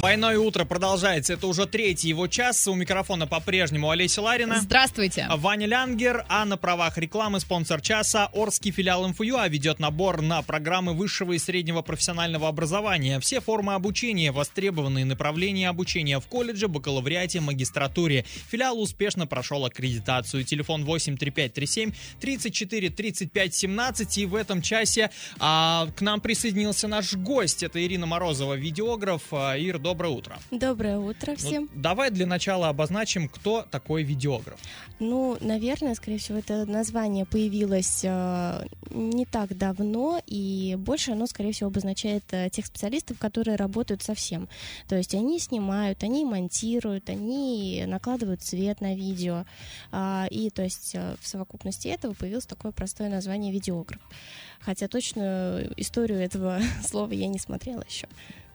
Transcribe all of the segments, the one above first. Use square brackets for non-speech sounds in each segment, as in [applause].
Двойное утро продолжается. Это уже третий его час. У микрофона по-прежнему Олеся Ларина. Здравствуйте. Ваня Лянгер, а на правах рекламы спонсор часа Орский филиал МФЮА ведет набор на программы высшего и среднего профессионального образования. Все формы обучения, востребованные направления обучения в колледже, бакалавриате, магистратуре. Филиал успешно прошел аккредитацию. Телефон 83537 34 35 17. И в этом часе а, к нам присоединился наш гость. Это Ирина Морозова, видеограф. А, Ир, доброе утро. Доброе утро всем. Ну, давай для начала обозначим, кто такой видеограф. Ну, наверное, скорее всего, это название появилось э, не так давно, и больше оно, скорее всего, обозначает э, тех специалистов, которые работают совсем. То есть они снимают, они монтируют, они накладывают цвет на видео. Э, и, то есть, э, в совокупности этого появилось такое простое название видеограф. Хотя точную историю этого [laughs] слова я не смотрела еще.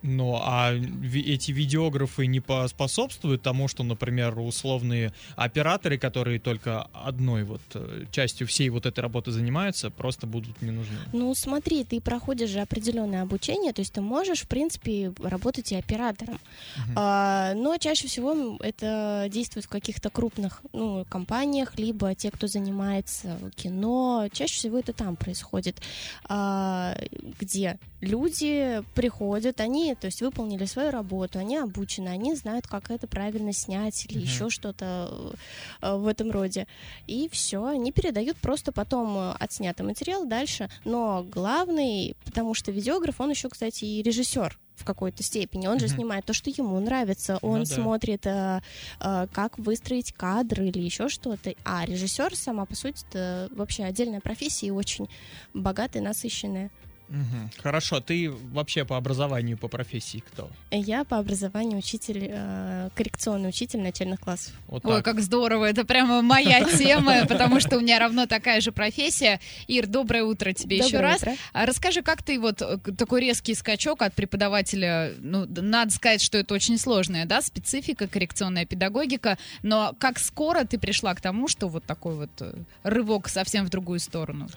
Ну, а эти видеографы не поспособствуют тому, что, например, условные операторы, которые только одной вот э, частью всей вот этой работы занимаются, просто будут не нужны? Ну, смотри, ты проходишь же определенное обучение, то есть ты можешь, в принципе, работать и оператором. Uh-huh. А, но чаще всего это действует в каких-то крупных ну, компаниях, либо те, кто занимается кино. Чаще всего это там происходит, а, где люди приходят, они то есть выполнили свою работу, они обучены, они знают, как это правильно снять или uh-huh. еще что-то э, в этом роде. И все, они передают просто потом э, отснятый материал дальше. Но главный, потому что видеограф, он еще, кстати, и режиссер в какой-то степени. Он uh-huh. же снимает то, что ему нравится. Он ну, да. смотрит, э, э, как выстроить кадры или еще что-то. А режиссер сама, по сути, это вообще отдельная профессия и очень богатая, насыщенная. Угу. Хорошо, ты вообще по образованию, по профессии кто? Я по образованию учитель, э, коррекционный учитель начальных классов. Вот Ой, как здорово, это прямо моя [laughs] тема, потому что у меня равно такая же профессия. Ир, доброе утро тебе еще раз. А расскажи, как ты вот э, такой резкий скачок от преподавателя, ну, надо сказать, что это очень сложная, да, специфика, коррекционная педагогика, но как скоро ты пришла к тому, что вот такой вот э, рывок совсем в другую сторону?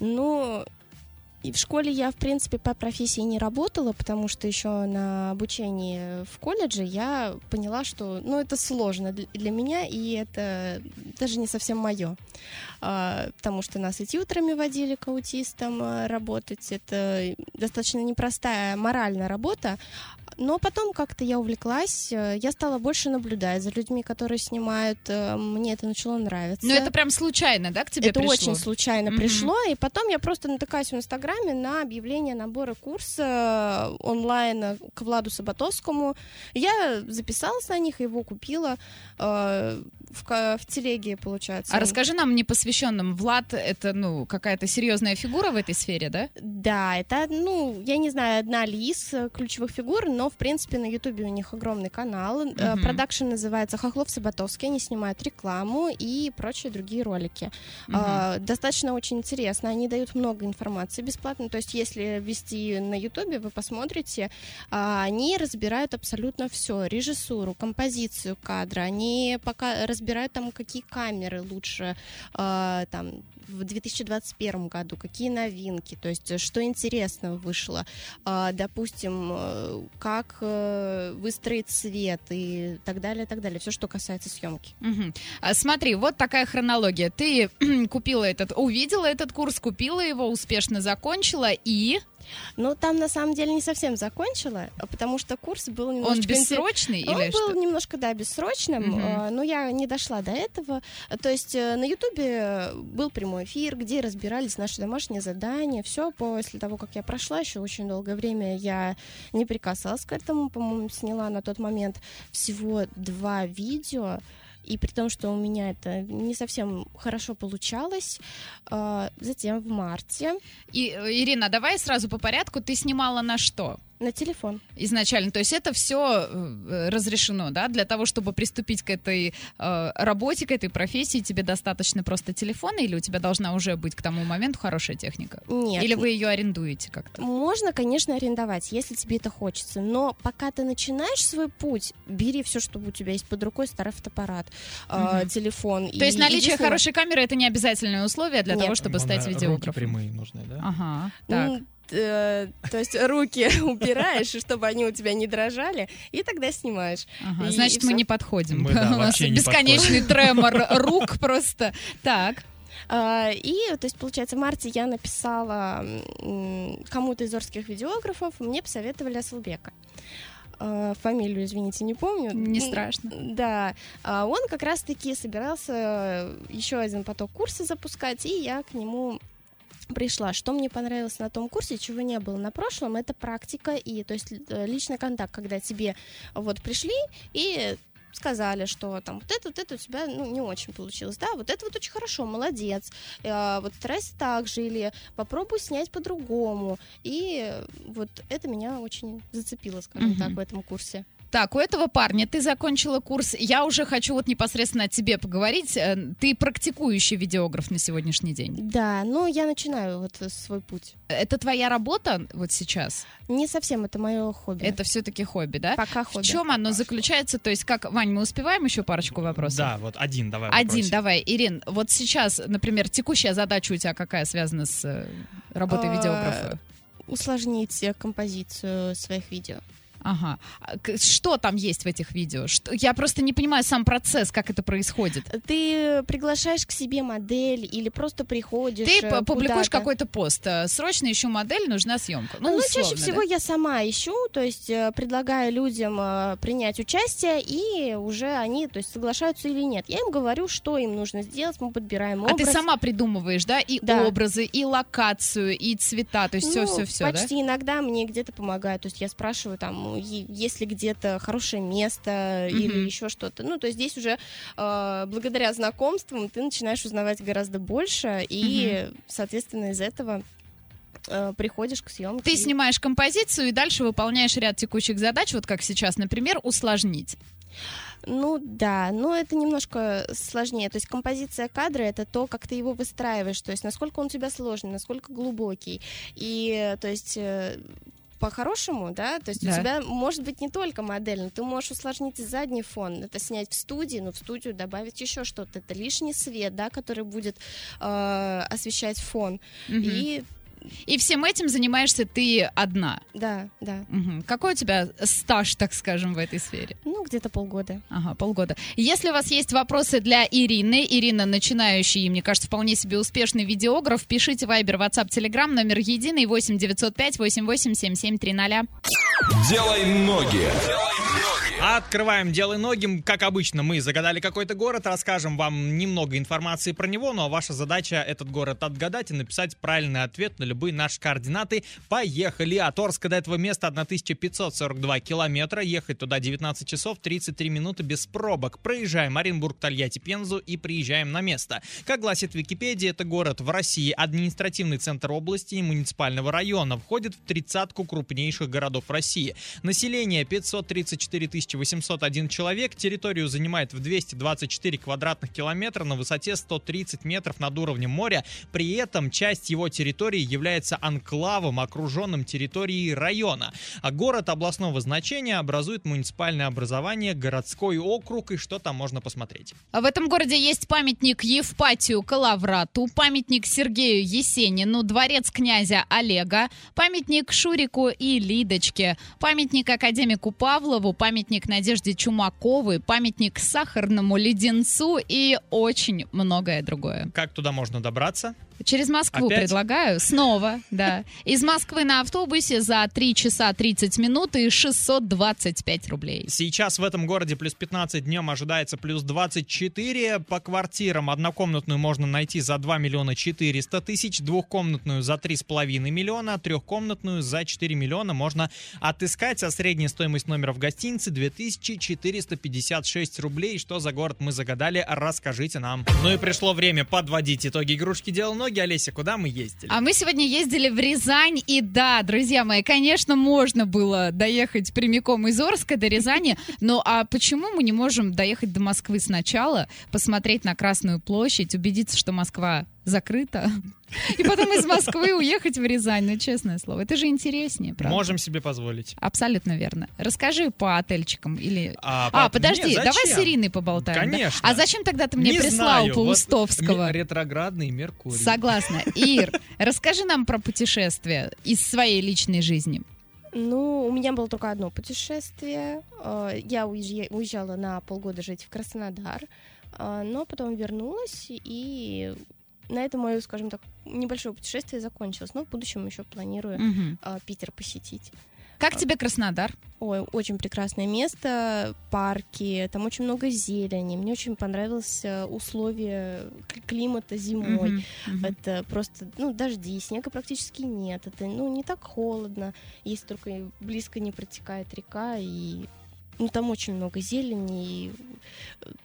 Ну, и в школе я, в принципе, по профессии не работала, потому что еще на обучении в колледже я поняла, что ну, это сложно для меня, и это даже не совсем мое. А, потому что нас и тьютерами водили к аутистам а, работать. Это достаточно непростая моральная работа, но потом как-то я увлеклась, э, я стала больше наблюдать за людьми, которые снимают, э, мне это начало нравиться. Но это прям случайно, да, к тебе это пришло? Это очень случайно mm-hmm. пришло, и потом я просто натыкаюсь в Инстаграме на объявление набора курса онлайн к Владу Саботовскому. Я записалась на них, его купила э, в, в телеге, получается. А расскажи нам непосвященным, Влад это, ну, какая-то серьезная фигура в этой сфере, да? Да, это, ну, я не знаю, одна ли из ключевых фигур, но в принципе, на Ютубе у них огромный канал. Uh-huh. Продакшн называется Хохлов Саботовский. Они снимают рекламу и прочие другие ролики. Uh-huh. Достаточно очень интересно. Они дают много информации бесплатно. То есть, если ввести на Ютубе, вы посмотрите, а, они разбирают абсолютно все. Режиссуру, композицию кадра. Они пока разбирают там, какие камеры лучше а, там, в 2021 году, какие новинки, то есть что интересного вышло. Допустим, э, как как э, выстроить свет и так далее, так далее. Все, что касается съемки. Угу. Смотри, вот такая хронология. Ты [clears throat] купила этот, увидела этот курс, купила его, успешно закончила и ну, там на самом деле не совсем закончила, потому что курс был немножко... Он бессрочный Он или был немножко, да, бессрочным, угу. но я не дошла до этого. То есть э, на Ютубе был прямой эфир, где разбирались наши домашние задания, все после того, как я прошла, еще очень долгое время я не прикасалась к этому, по-моему, сняла на тот момент всего два видео, и при том, что у меня это не совсем хорошо получалось. А, затем в марте. И, э, Ирина, давай сразу по порядку. Ты снимала на что? На телефон. Изначально. То есть это все э, разрешено, да? Для того, чтобы приступить к этой э, работе, к этой профессии, тебе достаточно просто телефона или у тебя должна уже быть к тому моменту хорошая техника? Нет. Или вы ее арендуете как-то? Можно, конечно, арендовать, если тебе это хочется. Но пока ты начинаешь свой путь, бери все, что у тебя есть под рукой, старый фотоаппарат, э, телефон. То и, есть наличие хорошей камеры это не обязательное условие для Нет. того, чтобы стать видеографом? прямые нужны, да? Ага. Так. То есть руки [laughs] упираешь, чтобы они у тебя не дрожали, и тогда снимаешь. Ага, и, значит, и мы не подходим. Мы, да, у нас бесконечный подходим. тремор рук просто. Так. А, и, то есть, получается, в марте я написала кому-то из орских видеографов, мне посоветовали Асылбека а, фамилию, извините, не помню. Не страшно. Да, а он как раз-таки собирался еще один поток курса запускать, и я к нему пришла. Что мне понравилось на том курсе, чего не было на прошлом, это практика и, то есть, э, личный контакт, когда тебе вот пришли и сказали, что там вот это, вот это у тебя ну, не очень получилось, да, вот это вот очень хорошо, молодец, э, вот старайся так же, или попробуй снять по-другому, и вот это меня очень зацепило, скажем mm-hmm. так, в этом курсе. Так, у этого парня ты закончила курс. Я уже хочу вот непосредственно о тебе поговорить. Э, ты практикующий видеограф на сегодняшний день. Да, ну я начинаю вот свой путь. Это твоя работа вот сейчас? Не совсем, это мое хобби. Это все-таки хобби, да? Пока хобби. В чем оно заключается? То есть, как, Вань, мы успеваем еще парочку вопросов? Да, вот один давай. Один, вопросик. давай. Ирин, вот сейчас, например, текущая задача у тебя какая связана с э, работой а, видеографа? Усложнить э, композицию своих видео. Ага. А что там есть в этих видео? Что... Я просто не понимаю сам процесс, как это происходит. Ты приглашаешь к себе модель или просто приходишь Ты э, публикуешь какой-то пост. Э, срочно ищу модель, нужна съемка. Ну, ну чаще всего да? я сама ищу, то есть э, предлагаю людям принять участие, и уже они то есть, соглашаются или нет. Я им говорю, что им нужно сделать, мы подбираем образ. А ты сама придумываешь, да, и да. образы, и локацию, и цвета, то есть ну, все-все-все, почти да? иногда мне где-то помогают, то есть я спрашиваю там, есть ли где-то хорошее место mm-hmm. или еще что-то. Ну, то есть здесь уже э, благодаря знакомствам ты начинаешь узнавать гораздо больше, и, mm-hmm. соответственно, из этого э, приходишь к съемке. Ты снимаешь композицию и дальше выполняешь ряд текущих задач, вот как сейчас, например, усложнить. Ну да, но это немножко сложнее. То есть композиция кадра это то, как ты его выстраиваешь, то есть насколько он у тебя сложный, насколько глубокий. И то есть э, по-хорошему, да, то есть да. у тебя может быть не только модель, но ты можешь усложнить задний фон, это снять в студии, но в студию добавить еще что-то, это лишний свет, да, который будет э, освещать фон, угу. и и всем этим занимаешься ты одна? Да, да. Угу. Какой у тебя стаж, так скажем, в этой сфере? Ну, где-то полгода. Ага, полгода. Если у вас есть вопросы для Ирины, Ирина начинающий, и, мне кажется, вполне себе успешный видеограф, пишите Viber, WhatsApp, Telegram, номер единый 8 905 88 77 300. Делай ноги. Делай Открываем «Делай ноги». Как обычно, мы загадали какой-то город, расскажем вам немного информации про него, ну а ваша задача этот город отгадать и написать правильный ответ на любые наши координаты. Поехали! От Орска до этого места 1542 километра. Ехать туда 19 часов 33 минуты без пробок. Проезжаем Оренбург, Тольятти, Пензу и приезжаем на место. Как гласит Википедия, это город в России, административный центр области и муниципального района. Входит в тридцатку крупнейших городов России. Население 534 тысячи 801 человек. Территорию занимает в 224 квадратных километра на высоте 130 метров над уровнем моря. При этом часть его территории является анклавом, окруженным территорией района. А город областного значения образует муниципальное образование, городской округ и что там можно посмотреть. В этом городе есть памятник Евпатию Калаврату, памятник Сергею Есенину, дворец князя Олега, памятник Шурику и Лидочке, памятник академику Павлову, памятник памятник Надежде Чумаковой, памятник сахарному леденцу и очень многое другое. Как туда можно добраться? Через Москву Опять? предлагаю. Снова, да. Из Москвы на автобусе за 3 часа 30 минут и 625 рублей. Сейчас в этом городе плюс 15, днем ожидается плюс 24. По квартирам однокомнатную можно найти за 2 миллиона 400 тысяч, двухкомнатную за 3,5 миллиона, трехкомнатную за 4 миллиона можно отыскать. А средняя стоимость номера в гостинице 2456 рублей. Что за город мы загадали, расскажите нам. Ну и пришло время подводить итоги игрушки «Дело ноги, Олеся, куда мы ездили? А мы сегодня ездили в Рязань, и да, друзья мои, конечно, можно было доехать прямиком из Орска до Рязани, но а почему мы не можем доехать до Москвы сначала, посмотреть на Красную площадь, убедиться, что Москва закрыто. И потом из Москвы уехать в Рязань, ну, честное слово. Это же интереснее, правда? Можем себе позволить. Абсолютно верно. Расскажи по отельчикам или... А, а по... подожди, Нет, давай с Ириной поболтаем. Конечно. Да? А зачем тогда ты мне Не прислал знаю. Паустовского? Вот ретроградный Меркурий. Согласна. Ир, расскажи нам про путешествия из своей личной жизни. Ну, у меня было только одно путешествие. Э, я уезжала на полгода жить в Краснодар, э, но потом вернулась, и на этом мое, скажем так, небольшое путешествие закончилось. Но в будущем еще планирую угу. Питер посетить. Как тебе Краснодар? Ой, очень прекрасное место, парки, там очень много зелени. Мне очень понравилось э, условия климата зимой. Uh-huh, uh-huh. Это просто, ну, дожди, снега практически нет. Это, ну, не так холодно, если только близко не протекает река и ну, там очень много зелени, э,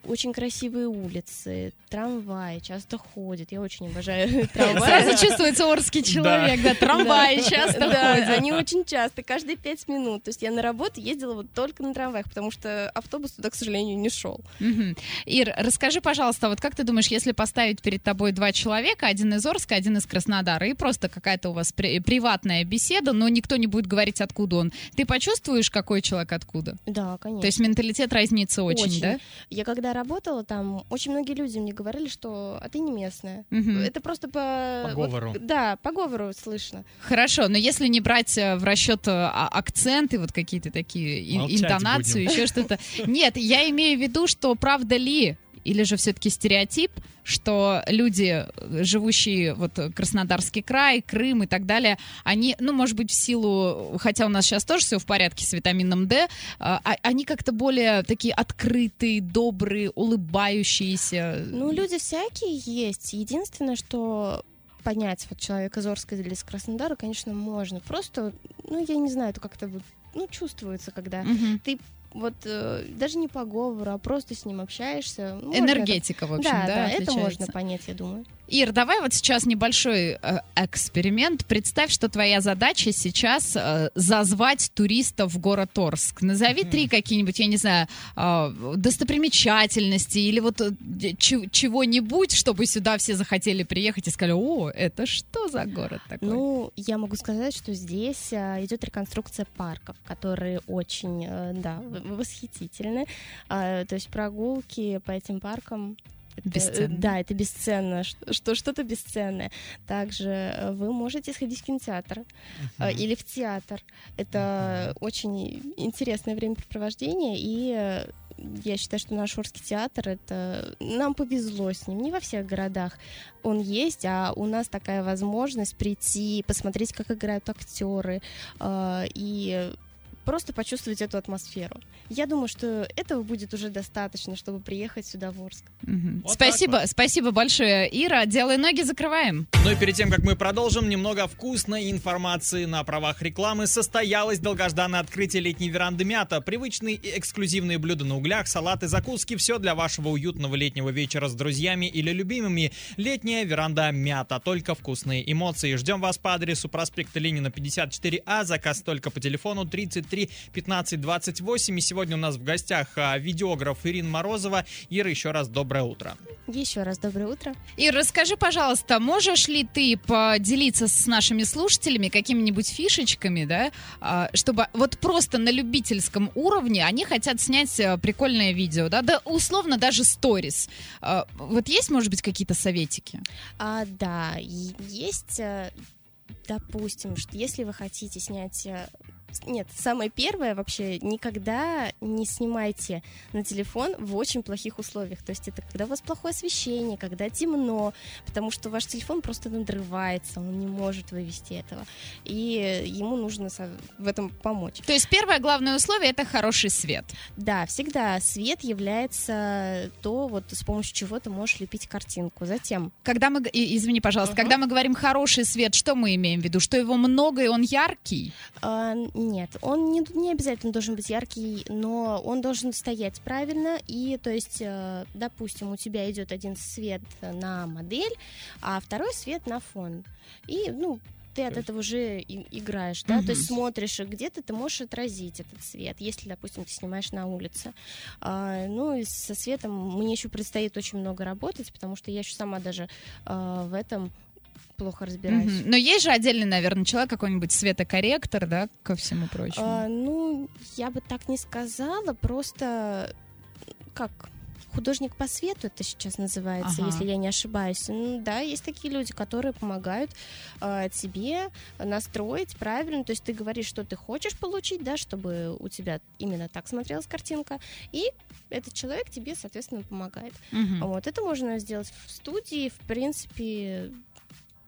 очень красивые улицы, трамваи часто ходят. Я очень обожаю [laughs] трамваи. Сразу чувствуется орский человек, да, трамваи часто ходят. они очень часто, каждые пять минут. То есть я на работу ездила вот только на трамваях, потому что автобус туда, к сожалению, не шел. Ир, расскажи, пожалуйста, вот как ты думаешь, если поставить перед тобой два человека, один из Орска, один из Краснодара, и просто какая-то у вас приватная беседа, но никто не будет говорить, откуда он, ты почувствуешь, какой человек откуда? Да, конечно. То есть менталитет разнится очень, очень, да? Я когда работала там, очень многие люди мне говорили, что а ты не местная. Угу. Это просто по... По говору. Вот, да, по говору слышно. Хорошо, но если не брать э, в расчет э, а, акценты, вот какие-то такие, Молчать интонацию, будем. еще что-то. Нет, я имею в виду, что правда ли или же все-таки стереотип, что люди, живущие вот Краснодарский край, Крым и так далее, они, ну, может быть, в силу, хотя у нас сейчас тоже все в порядке с витамином D, а, а, они как-то более такие открытые, добрые, улыбающиеся. Ну, люди всякие есть. Единственное, что понять вот человека из Орска или из Краснодара, конечно, можно. Просто, ну, я не знаю, это как-то вот ну, чувствуется, когда угу. ты вот э, даже не по говору, а просто с ним общаешься. Энергетика, это... в общем, да, да, да это можно понять, я думаю. Ир, давай вот сейчас небольшой э, эксперимент. Представь, что твоя задача сейчас э, зазвать туристов в город Орск. Назови mm-hmm. три какие-нибудь, я не знаю, э, достопримечательности или вот э, ч- чего-нибудь, чтобы сюда все захотели приехать и сказали, о, это что за город такой? Ну, я могу сказать, что здесь э, идет реконструкция парков, которые очень, э, да, восхитительны. Э, то есть прогулки по этим паркам бесценно. Да, это бесценно, что что-то бесценное. Также э, вы можете сходить в кинотеатр uh-huh. или в театр. Это uh-huh. очень интересное времяпрепровождение, и э, я считаю, что наш Орский театр, это нам повезло с ним, не во всех городах он есть, а у нас такая возможность прийти, посмотреть, как играют актеры, и просто почувствовать эту атмосферу. Я думаю, что этого будет уже достаточно, чтобы приехать сюда в Орск. Угу. Вот спасибо, вот. спасибо большое, Ира. Делай ноги, закрываем. Ну и перед тем, как мы продолжим, немного вкусной информации на правах рекламы. Состоялось долгожданное открытие летней веранды Мята. Привычные и эксклюзивные блюда на углях, салаты, закуски. Все для вашего уютного летнего вечера с друзьями или любимыми. Летняя веранда Мята. Только вкусные эмоции. Ждем вас по адресу проспекта Ленина 54А. Заказ только по телефону 30 3 15 28. И сегодня у нас в гостях а, видеограф Ирина Морозова. Ира, еще раз доброе утро. Еще раз доброе утро. И расскажи, пожалуйста, можешь ли ты поделиться с нашими слушателями какими-нибудь фишечками, да, а, чтобы вот просто на любительском уровне они хотят снять э, прикольное видео, да, да условно даже сторис. А, вот есть, может быть, какие-то советики? А, да, есть э, допустим, что если вы хотите снять э, нет, самое первое вообще, никогда не снимайте на телефон в очень плохих условиях. То есть это когда у вас плохое освещение, когда темно, потому что ваш телефон просто надрывается, он не может вывести этого. И ему нужно в этом помочь. То есть первое главное условие это хороший свет. Да, всегда свет является то, вот с помощью чего ты можешь лепить картинку. Затем. Когда мы, извини, пожалуйста, uh-huh. когда мы говорим хороший свет, что мы имеем в виду? Что его много и он яркий? Uh, нет, он не, не обязательно должен быть яркий, но он должен стоять правильно. И, то есть, э, допустим, у тебя идет один свет на модель, а второй свет на фон. И, ну, ты от этого уже и, играешь, да, угу. то есть смотришь, где-то ты можешь отразить этот свет, если, допустим, ты снимаешь на улице. А, ну и со светом мне еще предстоит очень много работать, потому что я еще сама даже а, в этом плохо разбираюсь. Mm-hmm. Но есть же отдельный, наверное, человек, какой-нибудь светокорректор, да, ко всему прочему? А, ну, я бы так не сказала, просто как художник по свету это сейчас называется, ага. если я не ошибаюсь. Ну, да, есть такие люди, которые помогают э, тебе настроить правильно. То есть ты говоришь, что ты хочешь получить, да, чтобы у тебя именно так смотрелась картинка, и этот человек тебе, соответственно, помогает. Угу. Вот это можно сделать в студии, в принципе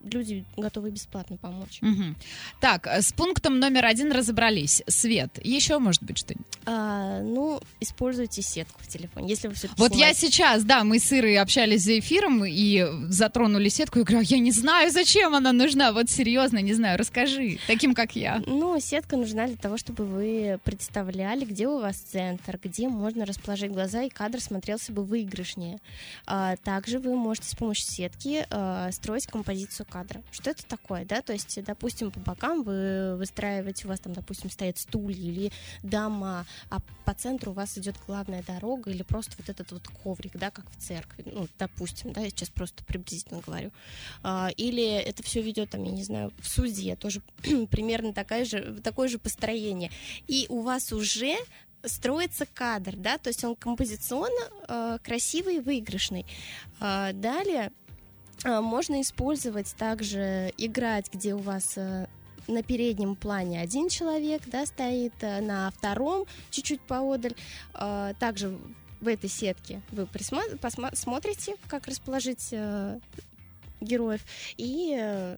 люди готовы бесплатно помочь. Угу. Так, с пунктом номер один разобрались. Свет. Еще, может быть, что-нибудь? А, ну, используйте сетку в телефоне, если вы все-таки Вот снимаете. я сейчас, да, мы с Ирой общались за эфиром и затронули сетку. Я говорю, «А я не знаю, зачем она нужна. Вот серьезно, не знаю, расскажи, таким как я. Ну, сетка нужна для того, чтобы вы представляли, где у вас центр, где можно расположить глаза, и кадр смотрелся бы выигрышнее. А, также вы можете с помощью сетки а, строить композицию кадра. Что это такое, да? То есть, допустим, по бокам вы выстраиваете, у вас там, допустим, стоят стулья или дома, а по центру у вас идет главная дорога или просто вот этот вот коврик, да, как в церкви, ну, допустим, да, я сейчас просто приблизительно говорю. А, или это все ведет, там, я не знаю, в суде, тоже [clears throat] примерно такая же, такое же построение. И у вас уже строится кадр, да, то есть он композиционно э, красивый, выигрышный. Э, далее можно использовать также играть, где у вас э, на переднем плане один человек, да, стоит, э, на втором чуть-чуть поодаль. А, также в этой сетке вы посмотрите, как расположить э, героев, и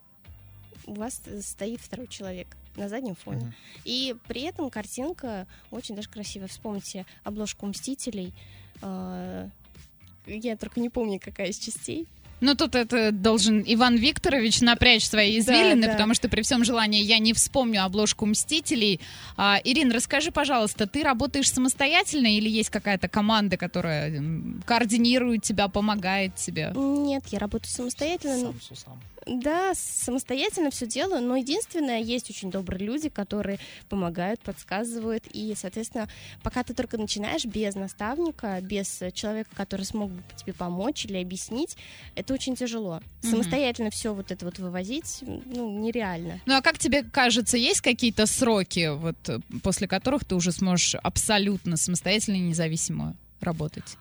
у вас стоит второй человек на заднем фоне. Uh-huh. И при этом картинка очень даже красивая. Вспомните обложку Мстителей. Я только не помню, какая из частей. Ну, тут это должен Иван Викторович напрячь свои извилины, да, да. потому что при всем желании я не вспомню обложку «Мстителей». А, Ирина, расскажи, пожалуйста, ты работаешь самостоятельно или есть какая-то команда, которая координирует тебя, помогает тебе? Нет, я работаю самостоятельно. Сам, сам. Да, самостоятельно все делаю, но единственное, есть очень добрые люди, которые помогают, подсказывают, и, соответственно, пока ты только начинаешь без наставника, без человека, который смог бы тебе помочь или объяснить, это очень тяжело. Mm-hmm. Самостоятельно все вот это вот вывозить, ну, нереально. Ну, а как тебе кажется, есть какие-то сроки, вот, после которых ты уже сможешь абсолютно самостоятельно и независимо работать?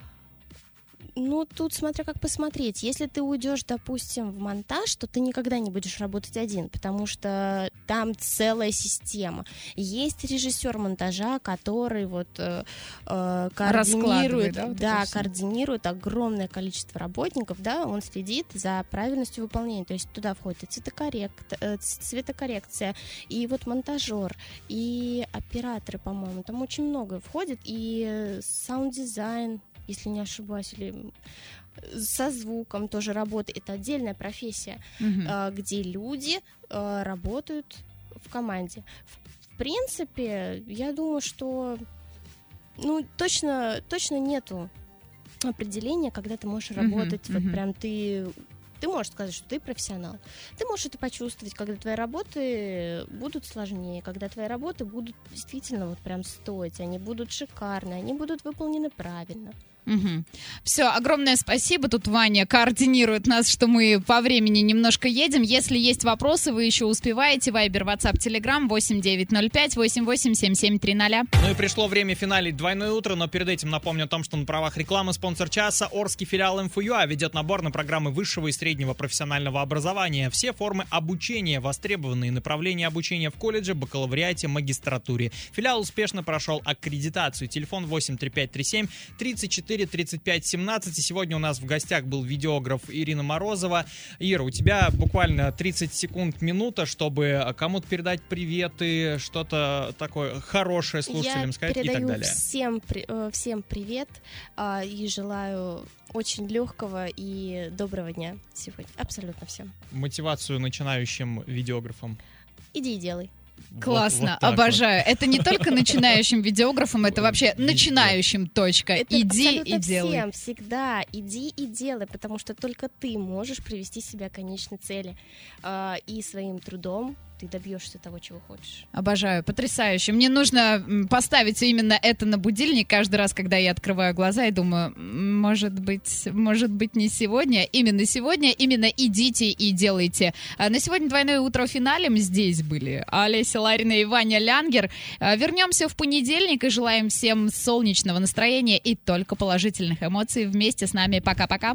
Ну, тут смотря как посмотреть. Если ты уйдешь, допустим, в монтаж, то ты никогда не будешь работать один, потому что там целая система. Есть режиссер монтажа, который вот э, э координирует, да, вот да координирует огромное количество работников, да, он следит за правильностью выполнения. То есть туда входит и цветокоррект, э, цветокоррекция, и вот монтажер, и операторы, по-моему, там очень много входит, и саунд-дизайн, если не ошибаюсь, или со звуком тоже работает. Это отдельная профессия, угу. где люди а, работают в команде. В принципе, я думаю, что ну, точно, точно нету определения, когда ты можешь работать, uh-huh, вот uh-huh. прям ты ты можешь сказать, что ты профессионал. Ты можешь это почувствовать, когда твои работы будут сложнее, когда твои работы будут действительно вот прям стоить, они будут шикарны, они будут выполнены правильно. Угу. Все, огромное спасибо. Тут Ваня координирует нас, что мы по времени немножко едем. Если есть вопросы, вы еще успеваете. Вайбер, WhatsApp, Telegram 8905 887730. Ну и пришло время финалить двойное утро, но перед этим напомню о том, что на правах рекламы спонсор часа Орский филиал МФЮА ведет набор на программы высшего и среднего профессионального образования. Все формы обучения, востребованные направления обучения в колледже, бакалавриате, магистратуре. Филиал успешно прошел аккредитацию. Телефон 83537 34 4 35 17. И сегодня у нас в гостях был видеограф Ирина Морозова. Ира, у тебя буквально 30 секунд, минута, чтобы кому-то передать приветы, что-то такое хорошее слушателям Я сказать и так далее. Всем, э, всем привет а, и желаю очень легкого и доброго дня сегодня. Абсолютно всем. Мотивацию начинающим видеографам. Иди и делай. Классно, вот, вот обожаю. Вот. Это не только начинающим видеографам, это вообще начинающим точка. Это иди и делай. всем всегда иди и делай, потому что только ты можешь привести себя к конечной цели э, и своим трудом ты добьешься того, чего хочешь. Обожаю, потрясающе. Мне нужно поставить именно это на будильник каждый раз, когда я открываю глаза и думаю, может быть, может быть не сегодня, именно сегодня, именно идите и делайте. А на сегодня двойное утро финалем здесь были Олеся Ларина и Ваня Лянгер. А, вернемся в понедельник и желаем всем солнечного настроения и только положительных эмоций вместе с нами. Пока-пока.